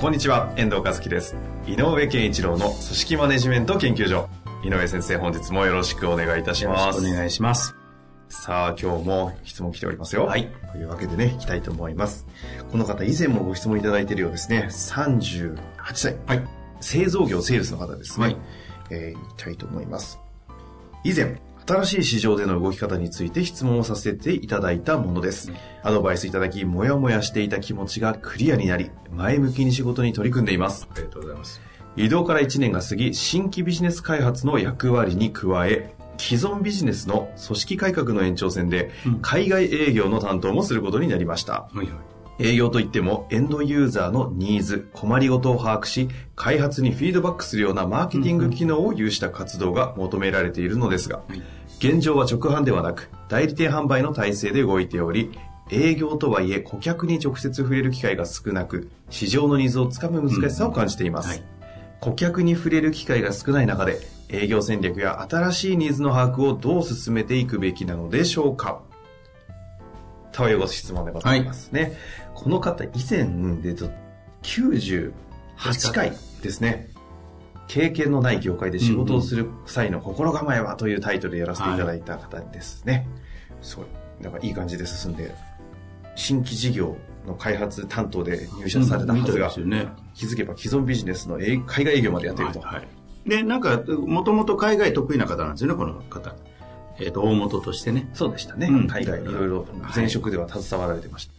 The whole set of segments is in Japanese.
こんにちは遠藤和樹です。井上健一郎の組織マネジメント研究所。井上先生本日もよろしくお願いいたします。お願いします。さあ今日も質問来ておりますよ。はい。というわけでねいきたいと思います。この方以前もご質問いただいているようですね。38歳。はい。製造業セールスの方ですね。はい。えー、いきたいと思います。以前、新しい市場での動き方について質問をさせていただいたものです。アドバイスいただき、もやもやしていた気持ちがクリアになり、前向きに仕事に取り組んでいます。ありがとうございます移動から1年が過ぎ、新規ビジネス開発の役割に加え、既存ビジネスの組織改革の延長線で、海外営業の担当もすることになりました。はいはい営業といってもエンドユーザーのニーズ、困りごとを把握し、開発にフィードバックするようなマーケティング機能を有した活動が求められているのですが、現状は直販ではなく、代理店販売の体制で動いており、営業とはいえ顧客に直接触れる機会が少なく、市場のニーズをつかむ難しさを感じています。はい顧客に触れる機会が少ない中で、営業戦略や新しいニーズの把握をどう進めていくべきなのでしょうかというご質問でございますね。この方、以前でと98回ですね。経験のない業界で仕事をする際の心構えはというタイトルでやらせていただいた方ですね。すごい。なんかいい感じで進んで、新規事業の開発担当で入社されたはずが、気づけば既存ビジネスの営海外営業までやっていると。はいはいでなんかもともと海外得意な方なんですよねこの方えっ、と大元としてねそうでしたね。うん海外いろいろ前職では携わられてました。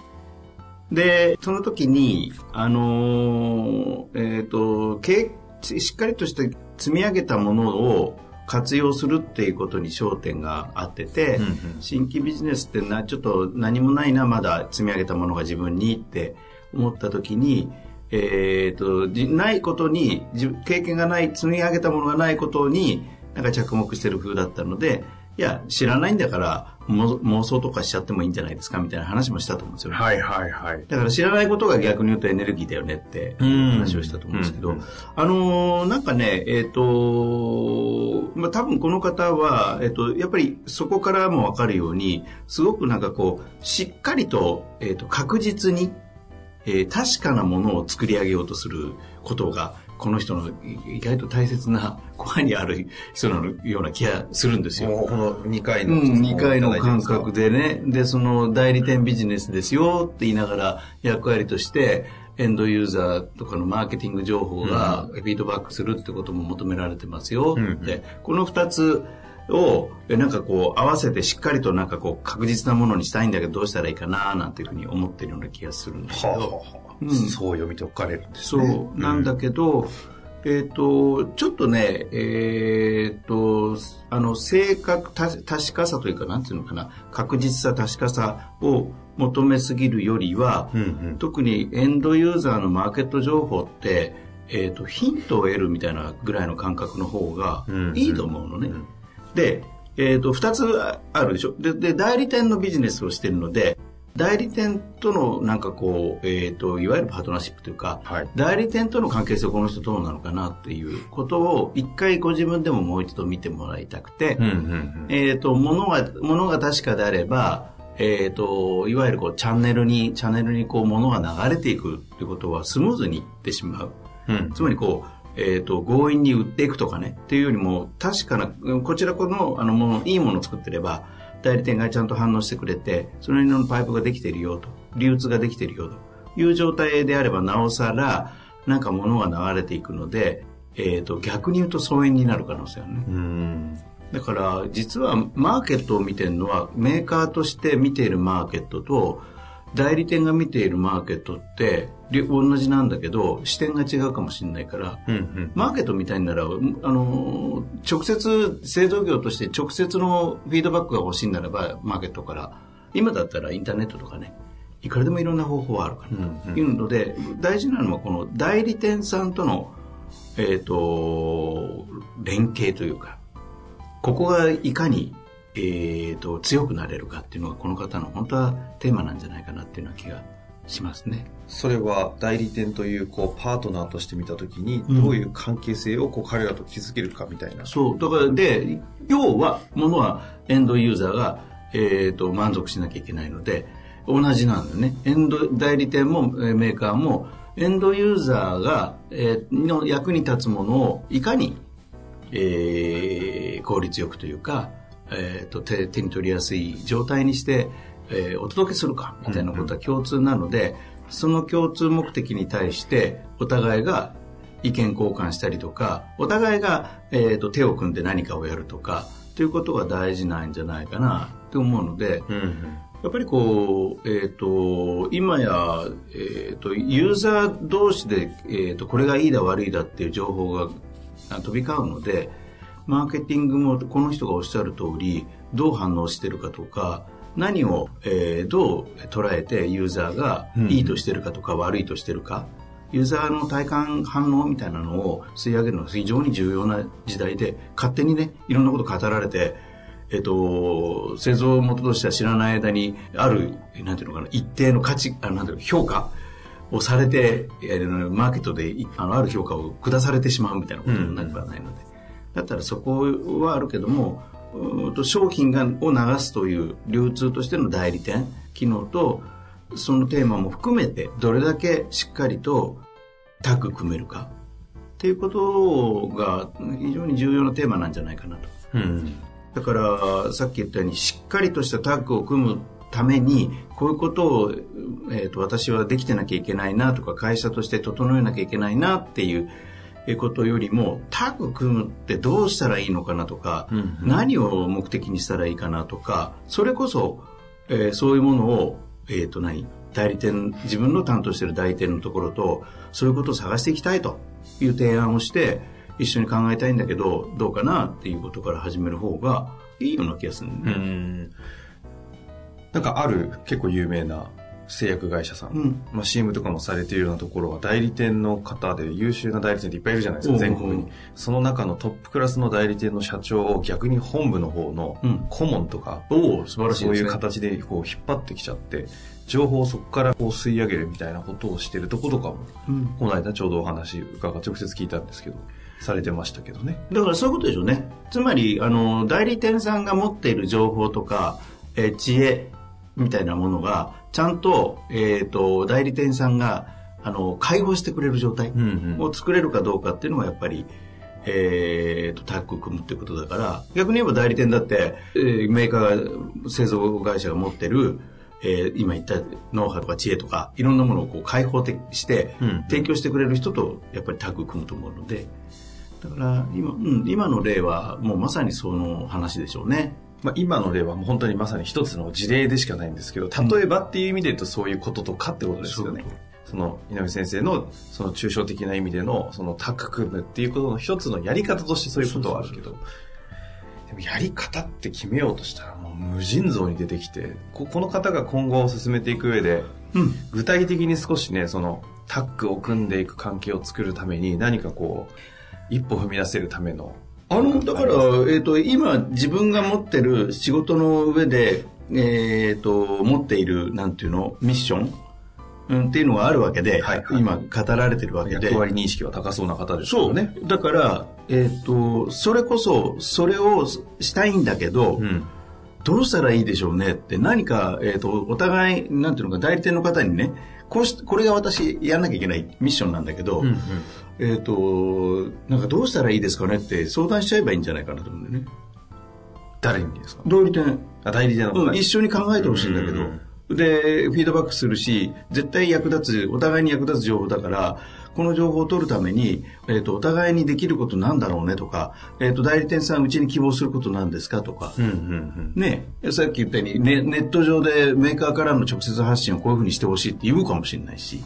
でその時にあのーえっ、とけしっかりとして積み上げたものを活用するっていうことに焦点があってて、うんうん。新規ビジネスってなちょっと何もないなまだ積み上げたものが自分にって思った時にえー、とじないことに自経験がない積み上げたものがないことになんか着目してる風だったのでいや知らないんだからも妄想とかしちゃってもいいんじゃないですかみたいな話もしたと思うんですよね、はいはいはい。だから知らないことが逆に言うとエネルギーだよねってうん話をしたと思うんですけど、うんあのーなんかね、えっ、とまあ、多分この方は、えっ、と、やっぱりそこからもわかるように、すごくなんかこう、しっかりと、えっ、と、確実に、えー確かなものを作り上げようとすることが、この人の意外と大切なコアにある人のような気がするんですよ。この2回のうん、2回の感覚覚でね。で、その代理店ビジネスですよって言いながら役割として、エンドユーザーとかのマーケティング情報がフィードバックするってことも求められてますよって。この2つを、えなんかこう合わせてしっかりとなんかこう確実なものにしたいんだけどどうしたらいいかななんていうふうに思ってるような気がするんだけはあ、はど。あはあうんそう読み解かれるんですそね。う、なんだけど、えっ、と、ちょっとね、えっ、と、あの、正確、た確かさというか、なんていうのかな、確実さ、確かさを求めすぎるよりは、うんうん特にエンドユーザーのマーケット情報って、えっ、と、ヒントを得るみたいなぐらいの感覚の方がうんいいと思うのね。うんで、えっ、と、二つあるでしょ。で、で、代理店のビジネスをしてるので、代理店とのなんかこう、えっ、と、いわゆるパートナーシップというか、はい。代理店との関係性この人どうなのかなっていうことを一回ご自分でももう一度見てもらいたくて、うんうんうん。えっ、と、ものが、ものが確かであれば、えっ、と、いわゆるこう、チャンネルに、チャンネルにこう、ものが流れていくってことはスムーズにいってしまう。うん。つまりこう、えっ、と、強引に売っていくとかね、っていうよりも、確かな、うんこちらこの、あの、もの、いいものを作ってれば、代理店がちゃんと反応してくれて、それのパイプができているよと、流通ができているよという状態であれば、なおさら、なんか物が流れていくので、えっ、と、逆に言うと疎遠になる可能性あるね。うんだから実はマーケットを見てるのはメーカーとして見ているマーケットと代理店が見ているマーケットってり同じなんだけど視点が違うかもしれないからうんうん。マーケットみたいならあの直接製造業として直接のフィードバックが欲しいならばマーケットから今だったらインターネットとかねいくらでもいろんな方法はあるからというので、大事なのはこの代理店さんとの、えっ、と、連携というか、ここがいかに、えーと、強くなれるかっていうのがこの方の本当はテーマなんじゃないかなっていうような気がしますね。それは代理店というこうパートナーとして見たときに、どういう関係性をこう彼らと築けるかみたいな。そう。だからで、要は、ものはエンドユーザーが、えっ、ー、と、満足しなきゃいけないので、同じなんだよね。エンド、代理店もメーカーも、エンドユーザーが、えー、の役に立つものをいかにえー、効率よくというか、えーと、手手に取りやすい状態にして、えー、お届けするかみたいなことは共通なので、うんうん、その共通目的に対してお互いが意見交換したりとかお互いが、えーと、手を組んで何かをやるとかということが大事なんじゃないかなと思うので、うんうん、やっぱりこう、えっ、ー、と、今や、えっ、ー、と、ユーザー同士で、えっ、ー、と、これがいいだ悪いだっていう情報が飛び交うので、マーケティングもこの人がおっしゃる通り、どう反応してるかとか、何を、えー、どう捉えてユーザーがいいとしてるかとか、悪いとしてるか、ユーザーの体感反応みたいなのを吸い上げるのが非常に重要な時代で、勝手にね、いろんなこと語られて、えっと、製造元としては知らない間に、ある、なんていうのかな、一定の価値、あなんていうの、評価をされて、マーケットであのある評価を下されてしまうみたいなことになればないので、うん、だったらそこはあるけども商品がを流すという流通としての代理店機能とそのテーマも含めてどれだけしっかりとタッグ組めるかっていうことが非常に重要なテーマなんじゃないかなと。うん、だからさっき言ったようにしっかりとしたタッグを組むためにこういうことを、えーと、私はできてなきゃいけないなとか会社として整えなきゃいけないなっていうことよりもタッグ組むってどうしたらいいのかなとか、うんうん、何を目的にしたらいいかなとかそれこそ、えー、そういうものを、えーと、と何代理店自分の担当している代理店のところとそういうことを探していきたいという提案をして一緒に考えたいんだけどどうかなっていうことから始める方がいいような気がするんで、ね。なんかある？結構有名な製薬会社さん、うん、まあ、CM とかもされているようなところは代理店の方で優秀な代理店っていっぱいいるじゃないですか全国に。その中のトップクラスの代理店の社長を逆に本部の方の顧問とか、うん、素晴らしい、そういう形でこう引っ張ってきちゃって情報をそこからこう吸い上げるみたいなことをしてるとことかも、うん、この間ちょうどお話伺直接聞いたんですけどされてましたけどね。だからそういうことでしょうね。つまりあの代理店さんが持っている情報とかえ知恵みたいなものが、ちゃんと、えっ、ー、と、代理店さんが、あの、開放してくれる状態を作れるかどうかっていうのがやっぱり、えーと、タッグ組むってことだから逆に言えば代理店だって、えー、メーカーが製造会社が持ってる、えー、今言ったノウハウとか知恵とかいろんなものをこう開放的して、提供してくれる人とやっぱりタッグ組むと思うので。だから今,、うん、今の例はもうまさにその話でしょうね。まあ、今の例はもう本当にまさに一つの事例でしかないんですけど、例えばっていう意味で言うとそういうこととかってことですよね。その、井上先生の、その抽象的な意味での、そのタッグ組むっていうことの一つのやり方としてそういうことはあるけど、でもやり方って決めようとしたらもう無尽蔵に出てきて、ここの方が今後進めていく上で、うん、具体的に少しね、そのタッグを組んでいく関係を作るために何かこう、一歩踏み出せるためのあの、だから、えっ、ー、と、今、自分が持ってる仕事の上で、えっ、ー、と、持っている、なんていうの、ミッション、うん、っていうのがあるわけで、はいはい、今語られてるわけで。役割認識は高そうな方ですよね。そう。だから、えっ、ー、と、それこそ、それをしたいんだけど、うんどうしたらいいでしょうねって何か、えっ、ー、と、お互い、なんていうのか、代理店の方にね、こうし、これが私やんなきゃいけないミッションなんだけど、うんうん、えっ、ー、と、なんかどうしたらいいですかねって相談しちゃえばいいんじゃないかなと思うんだよね。誰にですか？代理店。あ、代理店の、うん、一緒に考えてほしいんだけど、で、フィードバックするし、絶対役立つ、お互いに役立つ情報だから、この情報を取るために、えっ、ー、と、お互いにできることなんだろうねとか、えっ、ー、と、代理店さんうちに希望することなんですかとか、うんうんうん、ね、さっき言ったようにネ、ネット上でメーカーからの直接発信をこういうふうにしてほしいって言うかもしれないし、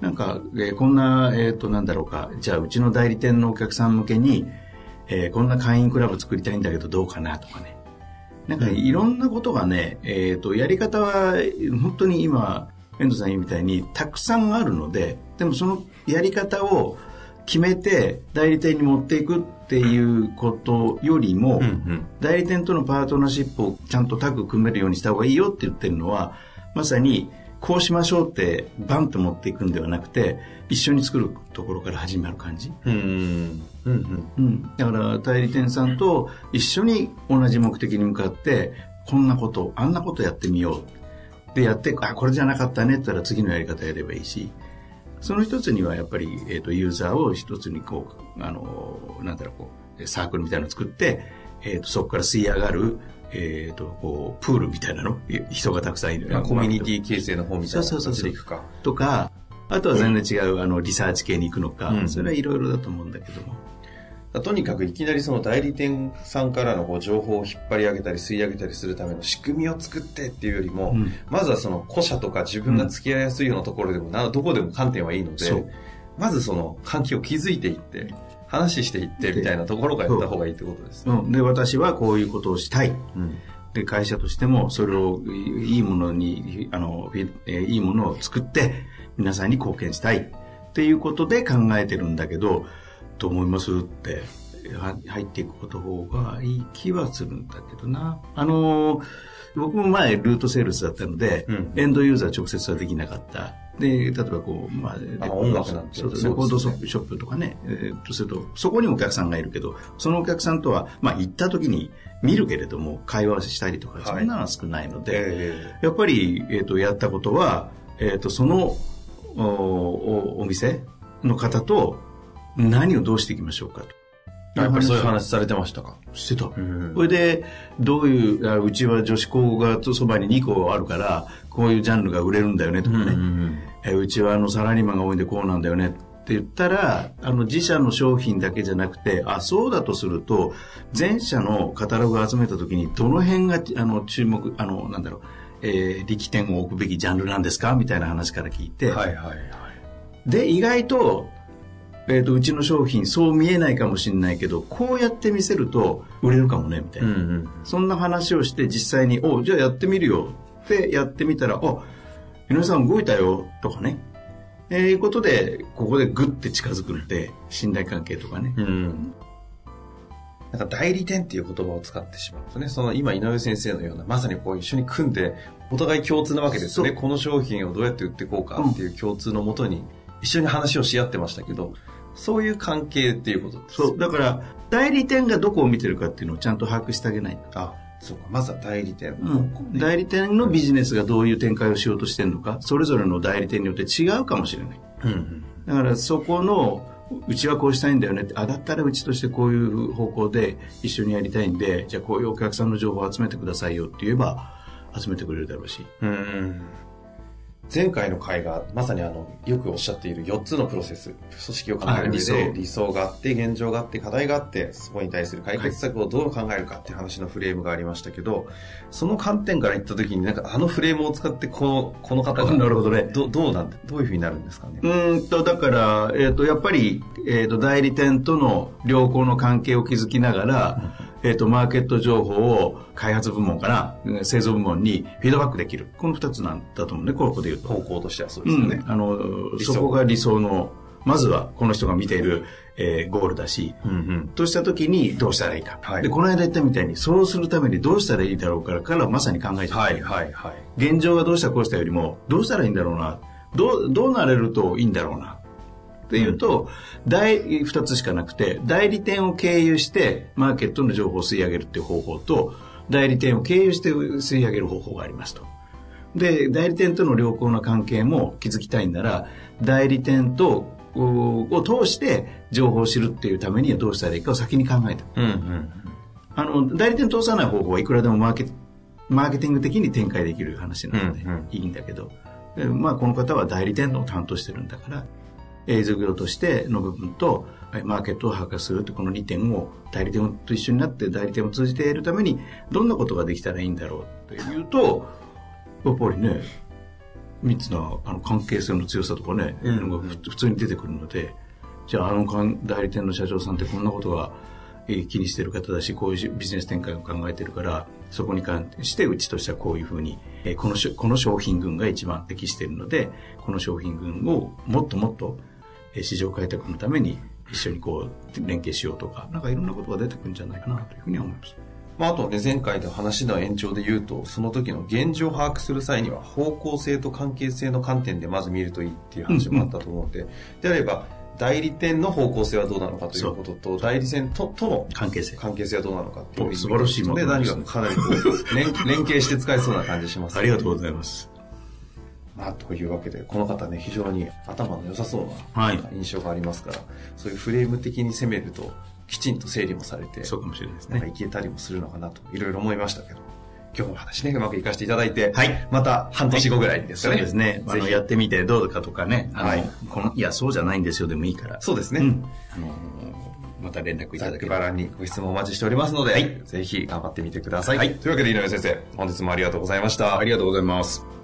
なんか、えー、こんな、えっ、ー、と、なんだろうか、じゃあ、うちの代理店のお客さん向けに、えー、こんな会員クラブ作りたいんだけどどうかなとかね。なんかいろんなことがね、えっ、と、やり方は本当に今、遠藤さん言うみたいにたくさんあるので、でもそのやり方を決めて代理店に持っていくっていうことよりも、うんうん、代理店とのパートナーシップをちゃんとタッグ組めるようにした方がいいよって言ってるのは、まさにこうしましょうってバンと持っていくんではなくて、一緒に作るところから始まる感じ。うん、うんうん、だから代理店さんと一緒に同じ目的に向かって、こんなこと、あんなことやってみよう。で、やって、あ、これじゃなかったねって言ったら次のやり方やればいいし、その一つにはやっぱり、えっ、ー、と、ユーザーを一つにこう、あの、なんだろう、こう、サークルみたいなのを作って、えっ、ー、と、そこから吸い上がる、えっ、ー、と、こう、プールみたいなの？人がたくさんいる。コミュニティ形成の方みたいな形でいくか。とか、あとは全然違う、あの、リサーチ系に行くのか、うん、それはいろいろだと思うんだけども。とにかくいきなりその代理店さんからのこう情報を引っ張り上げたり吸い上げたりするための仕組みを作ってっていうよりも、うん、まずはその個社とか自分が付き合いやすいようなところでもな、どこでも観点はいいので、まずその関係を築いていって、話していってみたいなところからやった方がいいってことです、ね、うん。で、私はこういうことをしたい。うんで、会社としてもそれをいいものに、あの、いいものを作って皆さんに貢献したいっていうことで考えてるんだけど、と思いますって入っていくこと方がいい気はするんだけどな。あの僕も前ルートセールスだったので、うん、エンドユーザー直接はできなかった。で、例えばこう、まあ、レコードショップ。とかね、えー、とすると、そこにお客さんがいるけど、そのお客さんとは、まあ行った時に見るけれども、会話したりとか、そんなのは少ないので、はいやっぱり、えっ、ー、と、やったことは、えっ、ー、と、そのおおお店の方と何をどうしていきましょうかと。やっぱりそういう話されてましたか？してた。それで、どういう、うちは女子校がそばに2校あるから、こういうジャンルが売れるんだよねとかね。うえうちはあのサラリーマンが多いんでこうなんだよねって言ったら、あの自社の商品だけじゃなくて、あ、そうだとすると、全社のカタログを集めた時に、どの辺が、あの、注目、あの、なんだろう、えー、力点を置くべきジャンルなんですか？みたいな話から聞いて。はいはいはい。で、意外と、えーと、うちの商品そう見えないかもしれないけどこうやって見せると売れるかもねみたいな、うんうん、そんな話をして実際に「おじゃあやってみるよ」ってやってみたら「あ井上さん動いたよ」とかね。えー、いうことでここでグッて近づくので信頼関係とかね、うん、なんか代理店っていう言葉を使ってしまうとね、その今井上先生のような、まさにこう一緒に組んで、お互い共通なわけですよね。この商品をどうやって売っていこうかっていう共通のもとに、一緒に話をし合ってましたけど、そういう関係っていうことです。そう。だから、代理店がどこを見てるかっていうのをちゃんと把握してあげない。あ、そうか。まずは代理店、うん。代理店のビジネスがどういう展開をしようとしてるのか、それぞれの代理店によって違うかもしれない。うん、うん、だからそこの、うちはこうしたいんだよねって、あ、だったらうちとしてこういう方向で一緒にやりたいんで、じゃあこういうお客さんの情報を集めてくださいよって言えば、集めてくれるだろうし。うん前回の会がまさにあのよくおっしゃっている4つのプロセス組織を考える理想。理想があって現状があって課題があってそこに対する解決策をどう考えるかっていう話のフレームがありましたけどその観点から言った時になんかあのフレームを使ってこのこの方が なるほどね。どどうなんどういうふうになるんですかね？うんとだから、えーと、やっぱり、えーと、代理店との良好の関係を築きながら、えっ、ー、と、マーケット情報を開発部門から、製造部門にフィードバックできる。この二つなんだと思うね、ここで言うと。方向としてはそうですね。うん、あの、そこが理想の、まずはこの人が見ている、えー、ゴールだし、うんうん、とした時にどうしたらいいか、はい、でこの間言ったみたいにそうするためにどうしたらいいだろうからからまさに考えてはいはいはい、現状がどうしたこうしたよりもどうしたらいいんだろうな。どうどうなれるといいんだろうなっていうと、大、二つしかなくて、代理店を経由してマーケットの情報を吸い上げるっていう方法と、代理店を経由して吸い上げる方法がありますと。で、代理店との良好な関係も築きたいんなら、代理店とを通して情報を知るっていうためにはどうしたらいいかを先に考えた。うんうん、あの、代理店通さない方法はいくらでもマーケマーケティング的に展開できる話なので、いいんだけど、うんうん、まあこの方は代理店の担当してるんだから、営業としての部分と、マーケットを把握するってこの2点を代理店と一緒になって代理店を通じてやるためにどんなことができたらいいんだろうっていうと、やっぱりね、密なあの関係性の強さとかね、うん、のが普通に出てくるので、じゃああの代理店の社長さんってこんなことが気にしてる方だし、こういうビジネス展開を考えてるから、そこに関してうちとしてはこういうふうに、このこの商品群が一番適しているので、この商品群をもっともっと市場開拓のために一緒にこう連携しようとか、なんかいろんなことが出てくるんじゃないかなというふうに思います。まあ、あとね、前回の話の延長で言うと、その時の現状を把握する際には、方向性と関係性の観点でまず見るといいっていう話もあったと思うので、うんうん、であれば、代理店の方向性はどうなのかということと、代理店ととの関係性。関係性はどうなのかっていう素晴らしいもので、何かかなりこう連 連携して使えそうな感じします、ね、ありがとうございます。まあ、というわけで、この方ね、非常に頭の良さそうな印象がありますから、はい、そういうフレーム的に攻めると、きちんと整理もされて、そうかもしれないですね。いけたりもするのかなと、いろいろ思いましたけど。今日の話ね、うまくいかせていただいて、はい。また半年後ぐらいですかね。そうですね。あの、やってみてどうかとかね。はい。この、いや、そうじゃないんですよでもいいから。そうですね。うん、あのまた連絡いただければ。にご質問お待ちしておりますので、はい、ぜひ頑張ってみてください。はい。というわけで、井上先生、本日もありがとうございました。ありがとうございます。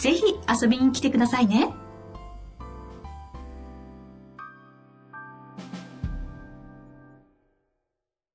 ぜひ遊びに来てくださいね。